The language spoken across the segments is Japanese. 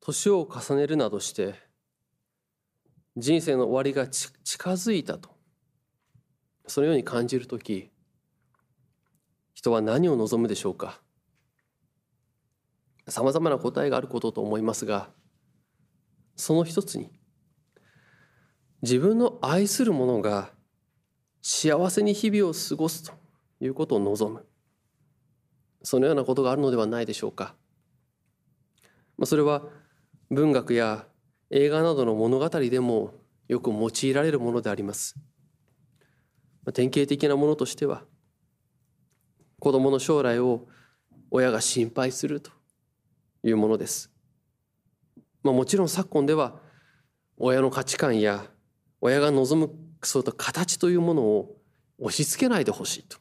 年を重ねるなどして人生の終わりが近づいたと。そのように感じる時人は何を望むでしょうか。さまざまな答えがあることと思いますがその一つに自分の愛する者が幸せに日々を過ごすということを望む。そのようなことがあるのではないでしょうか。それは文学や映画などの物語でもよく用いられるものであります。典型的なものとしては子供の将来を親が心配するというものです。まあ、もちろん昨今では親の価値観や親が望むそういった形というものを押し付けないでほしいと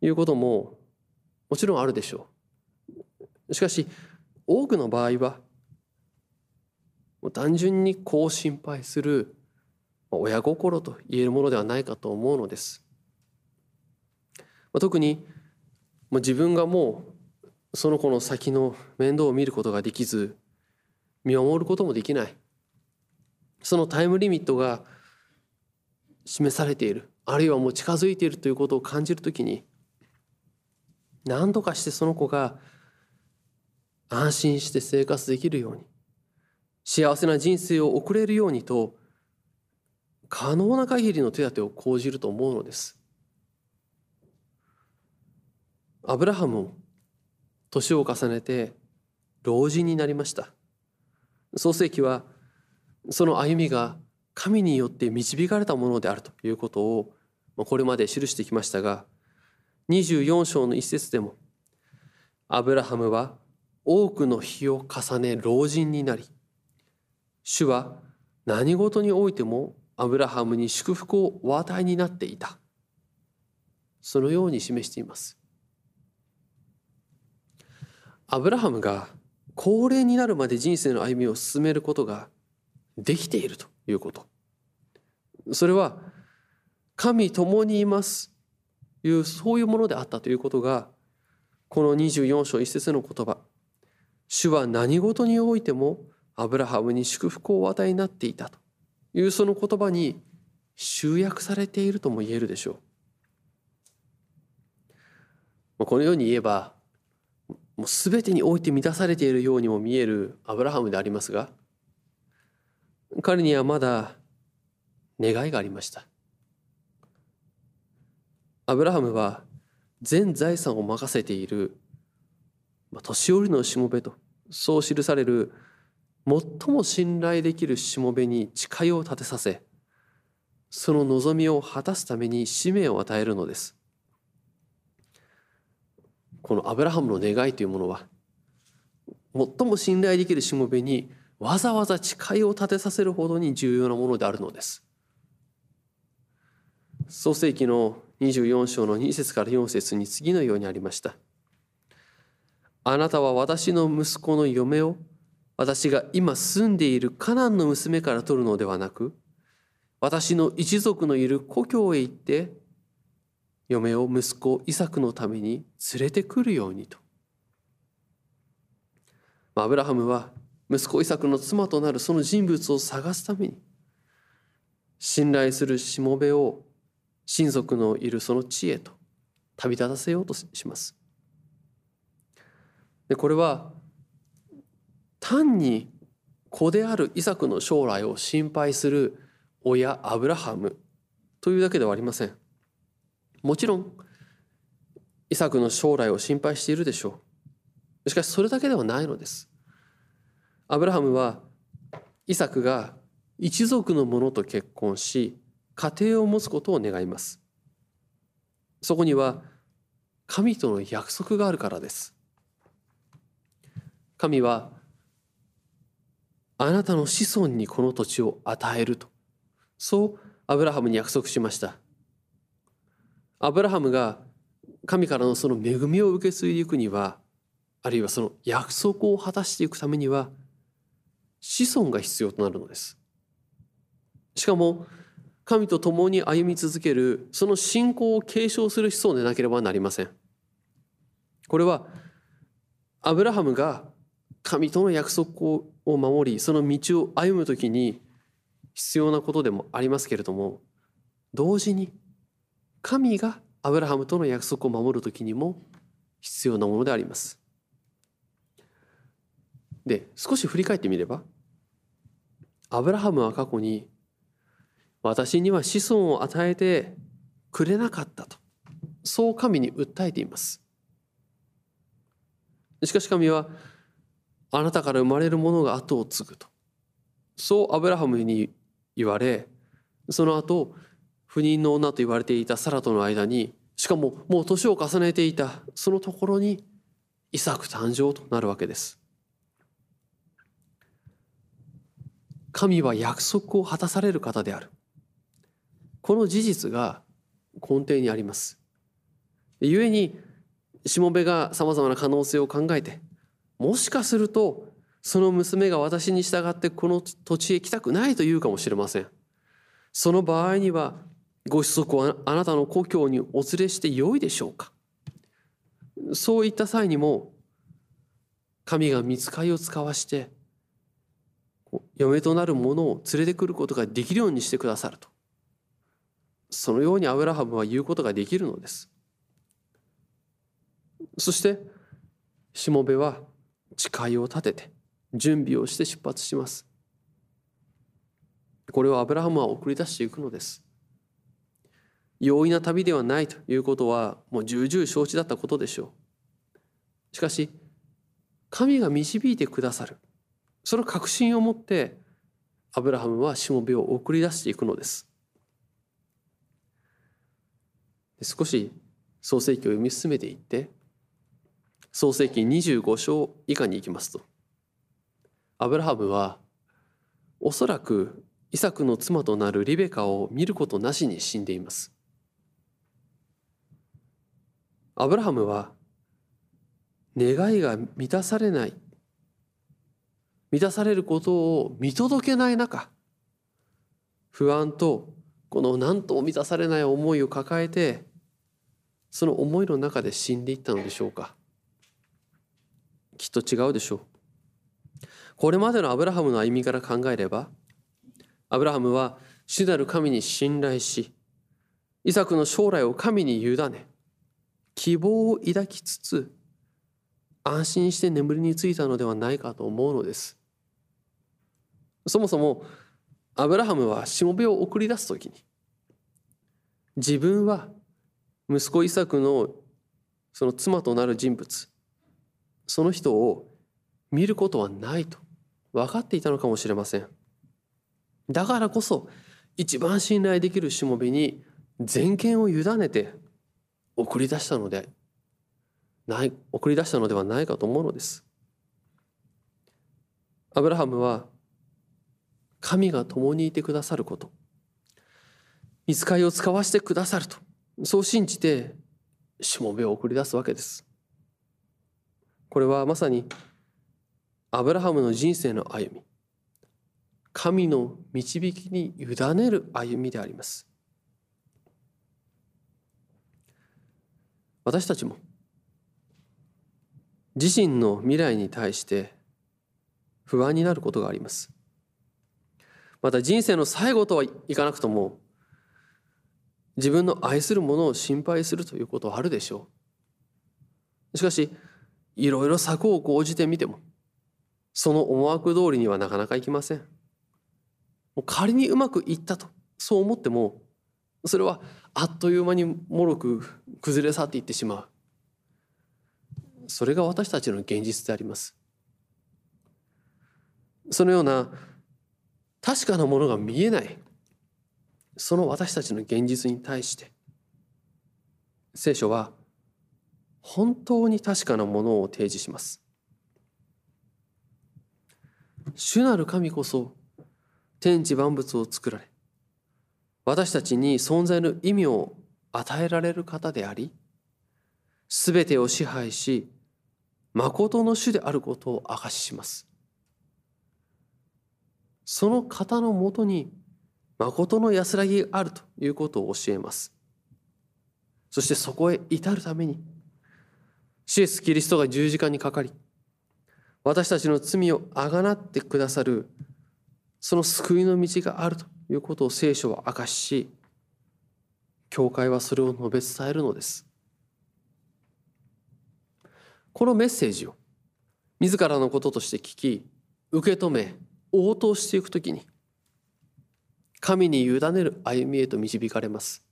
いうことももちろんあるでしょう。しかし多くの場合は単純に子を心配する親心と言えるものではないかと思うのです。特に自分がもうその子の先の面倒を見ることができず見守ることもできないそのタイムリミットが示されているあるいはもう近づいているということを感じるときに何とかしてその子が安心して生活できるように幸せな人生を送れるようにと可能な限りの手当を講じると思うのです。アブラハムも年を重ねて老人になりました。創世記はその歩みが神によって導かれたものであるということをこれまで記してきましたが24章の一節でもアブラハムは多くの日を重ね老人になり主は何事においてもアブラハムに祝福をお与えになっていた。そのように示しています。アブラハムが高齢になるまで人生の歩みを進めることができているということ。それは神共にいますというそういうものであったということがこの24章一節の言葉。主は何事においてもアブラハムに祝福をお与えになっていたというその言葉に集約されているとも言えるでしょう。このように言えばもう全てにおいて満たされているようにも見えるアブラハムでありますが彼にはまだ願いがありました。アブラハムは全財産を任せている年寄りのしもべとそう記される最も信頼できるしもべに誓いを立てさせその望みを果たすために使命を与えるのですこのアブラハムの願いというものは最も信頼できるしもべにわざわざ誓いを立てさせるほどに重要なものであるのです創世記の24章の2節から4節に次のようにありました。あなたは私の息子の嫁を私が今住んでいるカナンの娘から取るのではなく私の一族のいる故郷へ行って嫁を息子イサクのために連れてくるようにと。アブラハムは息子イサクの妻となるその人物を探すために信頼するしもべを親族のいるその地へと旅立たせようとします。でこれは単に子であるイサクの将来を心配する親アブラハムというだけではありません。もちろんイサクの将来を心配しているでしょう。しかしそれだけではないのです。アブラハムはイサクが一族の者と結婚し家庭を持つことを願います。そこには神との約束があるからです。神はあなたの子孫にこの土地を与えると。そうアブラハムに約束しました。アブラハムが神からのその恵みを受け継いでいくにはあるいはその約束を果たしていくためには子孫が必要となるのです。しかも神と共に歩み続けるその信仰を継承する子孫でなければなりません。これはアブラハムが神との約束を守りその道を歩む時に必要なことでもありますけれども同時に神がアブラハムとの約束を守る時にも必要なものであります。で少し振り返ってみればアブラハムは過去に私には子孫を与えてくれなかったとそう神に訴えていますしかし神はあなたから生まれるものが後を継ぐと。そうアブラハムに言われその後不妊の女と言われていたサラとの間にしかももう年を重ねていたそのところにイサク誕生となるわけです。神は約束を果たされる方である。この事実が根底にあります。故にしもべがさまざまな可能性を考えてもしかするとその娘が私に従ってこの土地へ来たくないと言うかもしれません。その場合にはご子息をあなたの故郷にお連れしてよいでしょうか。そういった際にも神が見つかりを使わして嫁となる者を連れてくることができるようにしてくださると。そのようにアブラハムは言うことができるのです。そしてしもべは誓いを立てて準備をして出発します。これをアブラハムは送り出していくのです。容易な旅ではないということはもう重々承知だったことでしょう。しかし神が導いてくださる。その確信を持ってアブラハムはしもべを送り出していくのです。少し創世記を読み進めていって創世記25章以下に行きますと。アブラハムはおそらくイサクの妻となるリベカを見ることなしに死んでいます。アブラハムは願いが満たされない。満たされることを見届けない中不安とこの何とも満たされない思いを抱えてその思いの中で死んでいったのでしょうか。きっと違うでしょう。これまでのアブラハムの歩みから考えればアブラハムは主なる神に信頼しイサクの将来を神に委ね希望を抱きつつ安心して眠りについたのではないかと思うのです。そもそもアブラハムはしもべを送り出す時に自分は息子イサクのその妻となる人物その人を見ることはないと。分かっていたのかもしれません。だからこそ一番信頼できるしもべに全権を委ねて送り出したのでない送り出したのではないかと思うのです。アブラハムは神が共にいてくださること。見つかりを使わせてくださると。そう信じてしもべを送り出すわけです。これはまさにアブラハムの人生の歩み。神の導きに委ねる歩みであります。私たちも自身の未来に対して不安になることがあります。また人生の最後とはいかなくとも自分の愛するものを心配するということはあるでしょう。しかしいろいろ策を講じてみてもその思惑通りにはなかなかいきません。もう仮にうまくいったとそう思ってもそれはあっという間にもろく崩れ去っていってしまう。それが私たちの現実であります。そのような確かなものが見えないその私たちの現実に対して聖書は本当に確かなものを提示します。主なる神こそ天地万物を作られ私たちに存在の意味を与えられる方であり全てを支配し誠の主であることを証しします。その方のもとに誠の安らぎがあるということを教えます。そしてそこへ至るためにシエス・キリストが十字架にかかり私たちの罪をあがなってくださるその救いの道があるということを聖書は明かしし教会はそれを述べ伝えるのです。このメッセージを自らのこととして聞き受け止め応答していくときに神に委ねる歩みへと導かれます。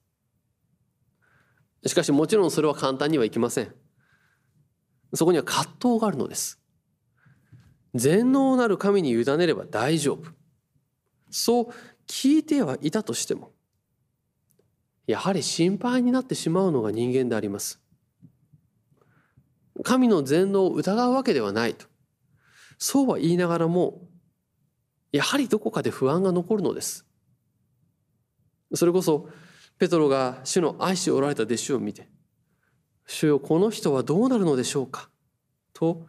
しかしもちろんそれは簡単にはいきません。そこには葛藤があるのです。全能なる神に委ねれば大丈夫。そう聞いてはいたとしてもやはり心配になってしまうのが人間であります。神の全能を疑うわけではないとそうは言いながらもやはりどこかで不安が残るのです。それこそペトロが主の愛しておられた弟子を見て「主よこの人はどうなるのでしょうか?」と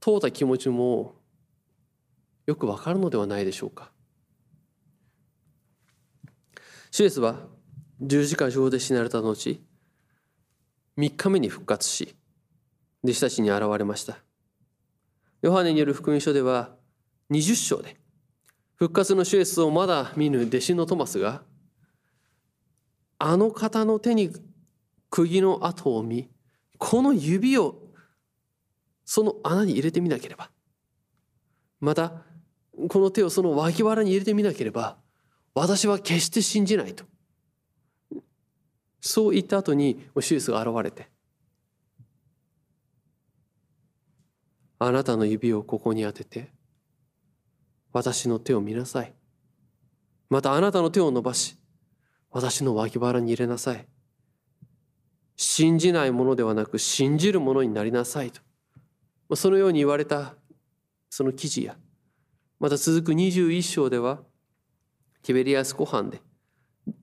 問うた気持ちもよくわかるのではないでしょうか？シュエスは十字架上で死なれた後3日目に復活し弟子たちに現れましたヨハネによる福音書では20章で復活のシュエスをまだ見ぬ弟子のトマスがあの方の手に釘の跡を見この指をその穴に入れてみなければ。またこの手をその脇腹に入れてみなければ私は決して信じないと。そう言った後にシュエスが現れてあなたの指をここに当てて私の手を見なさい。またあなたの手を伸ばし私の脇腹に入れなさい。信じないものではなく信じるものになりなさいと。そのように言われたその記事やまた続く21章ではティベリアス湖畔で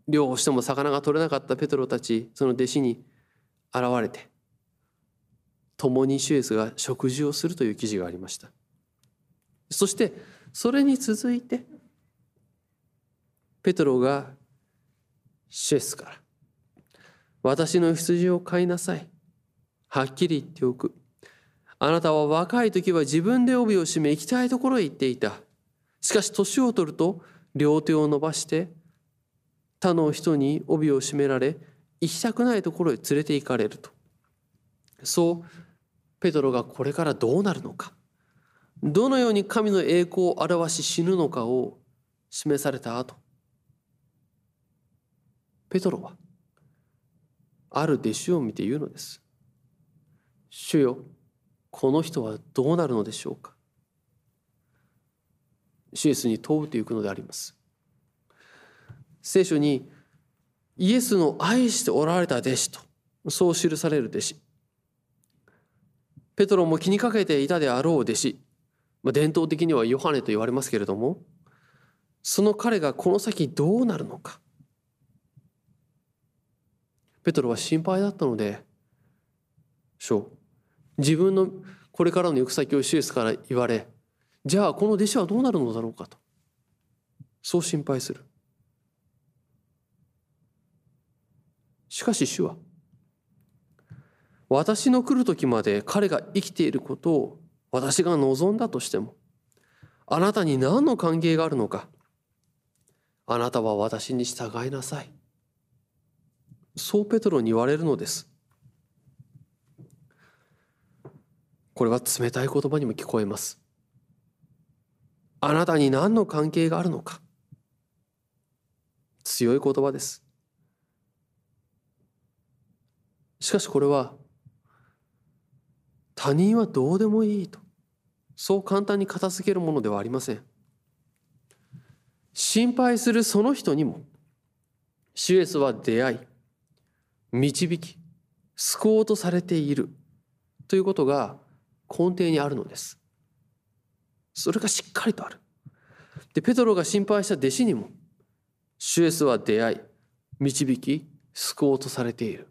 漁をしても魚が取れなかったペトロたちその弟子に現れて共にシュエスが食事をするという記事がありました。そしてそれに続いてペトロがシュエスから「私の羊を飼いなさい」はっきり言っておく。あなたは若い時は自分で帯を締め行きたいところへ行っていた。しかし年を取ると両手を伸ばして他の人に帯を締められ行きたくないところへ連れて行かれると。そうペトロがこれからどうなるのか。どのように神の栄光を表し死ぬのかを示された後ペトロはある弟子を見て言うのです。主よこの人はどうなるのでしょうか。シエスに問うというのであります。聖書にイエスの愛しておられた弟子とそう記される弟子。ペトロも気にかけていたであろう弟子。ま伝統的にはヨハネと言われますけれどもその彼がこの先どうなるのか。ペトロは心配だったのでしょう自分のこれからの行く先をシエスから言われじゃあこの弟子はどうなるのだろうかとそう心配する。しかし主は私の来る時まで彼が生きていることを私が望んだとしてもあなたに何の関係があるのかあなたは私に従いなさい。そうペトロに言われるのです。これは冷たい言葉にも聞こえます。あなたに何の関係があるのか。強い言葉です。しかしこれは他人はどうでもいいとそう簡単に片付けるものではありません。心配するその人にもシュエスは出会い導き救おうとされている。ということが根底にあるのです。それがしっかりとある。でペトロが心配した弟子にもシュエスは出会い導き救おうとされている。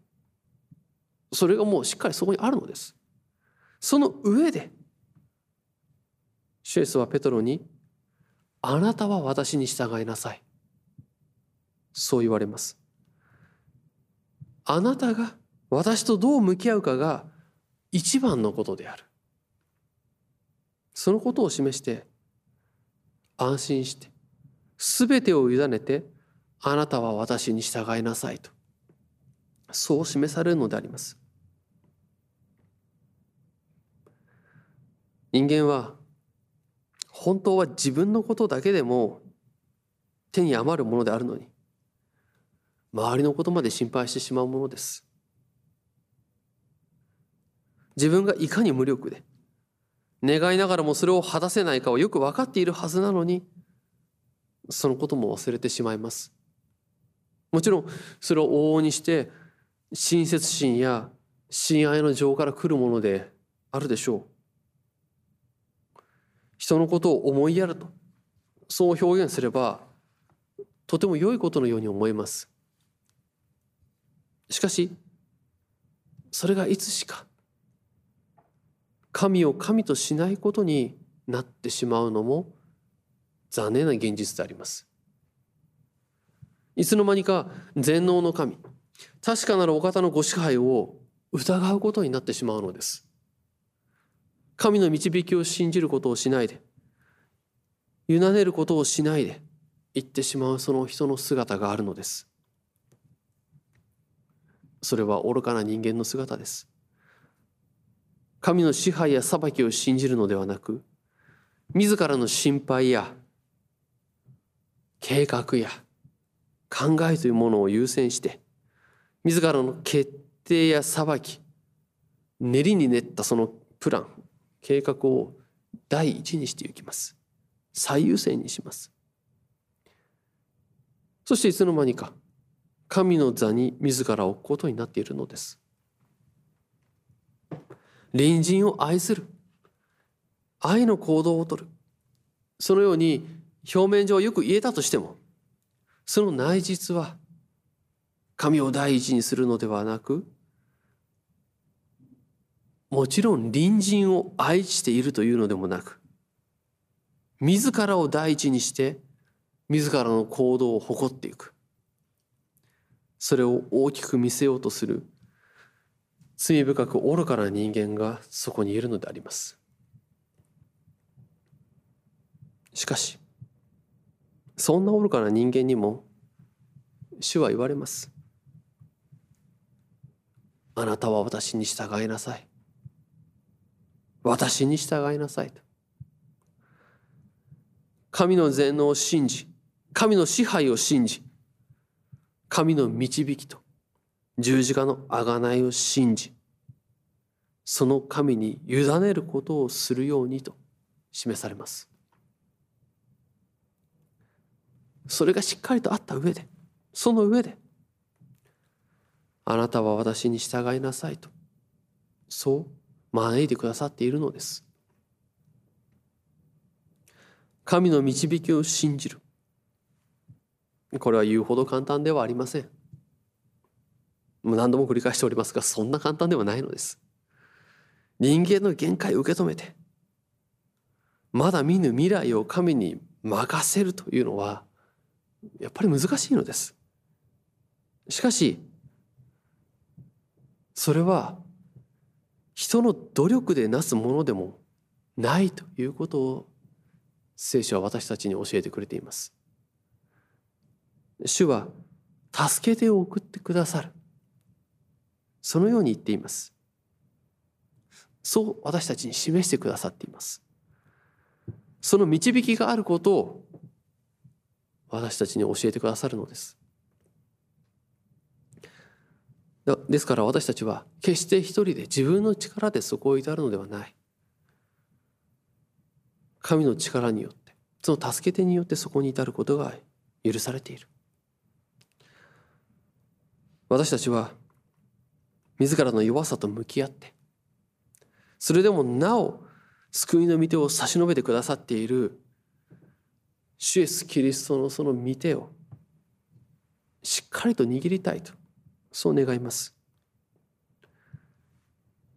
それがもうしっかりそこにあるのです。その上でシュエスはペトロに「あなたは私に従いなさい」そう言われます。あなたが私とどう向き合うかが一番のことである。そのことを示して安心して全てを委ねてあなたは私に従いなさいと。そう示されるのであります。人間は本当は自分のことだけでも手に余るものであるのに周りのことまで心配してしまうものです。自分がいかに無力で願いながらもそれを果たせないかをよく分かっているはずなのにそのことも忘れてしまいます。もちろんそれを往々にして親切心や親愛の情から来るものであるでしょう。人のことを思いやるとそう表現すればとても良いことのように思えます。しかしそれがいつしか神を神としないことになってしまうのも残念な現実であります。いつの間にか全能の神確かなるお方のご支配を疑うことになってしまうのです。神の導きを信じることをしないで委ねることをしないで言ってしまうその人の姿があるのです。それは愚かな人間の姿です。神の支配や裁きを信じるのではなく自らの心配や計画や考えというものを優先して自らの決定や裁き練りに練ったそのプラン計画を第一にしていきます。最優先にします。そしていつの間にか神の座に自ら置くことになっているのです。隣人を愛する。愛の行動をとる。そのように表面上よく言えたとしてもその内実は神を第一にするのではなくもちろん隣人を愛しているというのでもなく自らを第一にして自らの行動を誇っていく。それを大きく見せようとする罪深く愚かな人間がそこにいるのであります。しかしそんな愚かな人間にも主は言われます。あなたは私に従いなさい。私に従いなさいと。神の全能を信じ神の支配を信じ神の導きと十字架の贖いを信じその神に委ねることをするようにと示されます。それがしっかりとあった上でその上であなたは私に従いなさいとそう招いてくださっているのです。神の導きを信じるこれは言うほど簡単ではありません。もう何度も繰り返しておりますがそんな簡単ではないのです。人間の限界を受け止めてまだ見ぬ未来を神に任せるというのはやっぱり難しいのです。しかしそれは人の努力でなすものでもないということを聖書は私たちに教えてくれています。主は助け手を送ってくださる。そのように言っています。そう私たちに示してくださっています。その導きがあることを私たちに教えてくださるのです。ですから私たちは決して一人で自分の力でそこを至るのではない。神の力によってその助け手によってそこに至ることが許されている。私たちは自らの弱さと向き合ってそれでもなお救いの御手を差し伸べてくださっている主イエス・キリストのその御手をしっかりと握りたいとそう願います。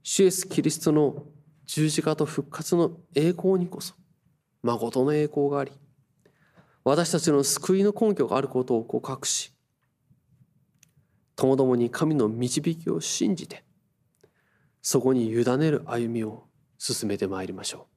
主イエス・キリストの十字架と復活の栄光にこそ誠の栄光があり私たちの救いの根拠があることを告白しともどもに神の導きを信じてそこに委ねる歩みを進めてまいりましょう。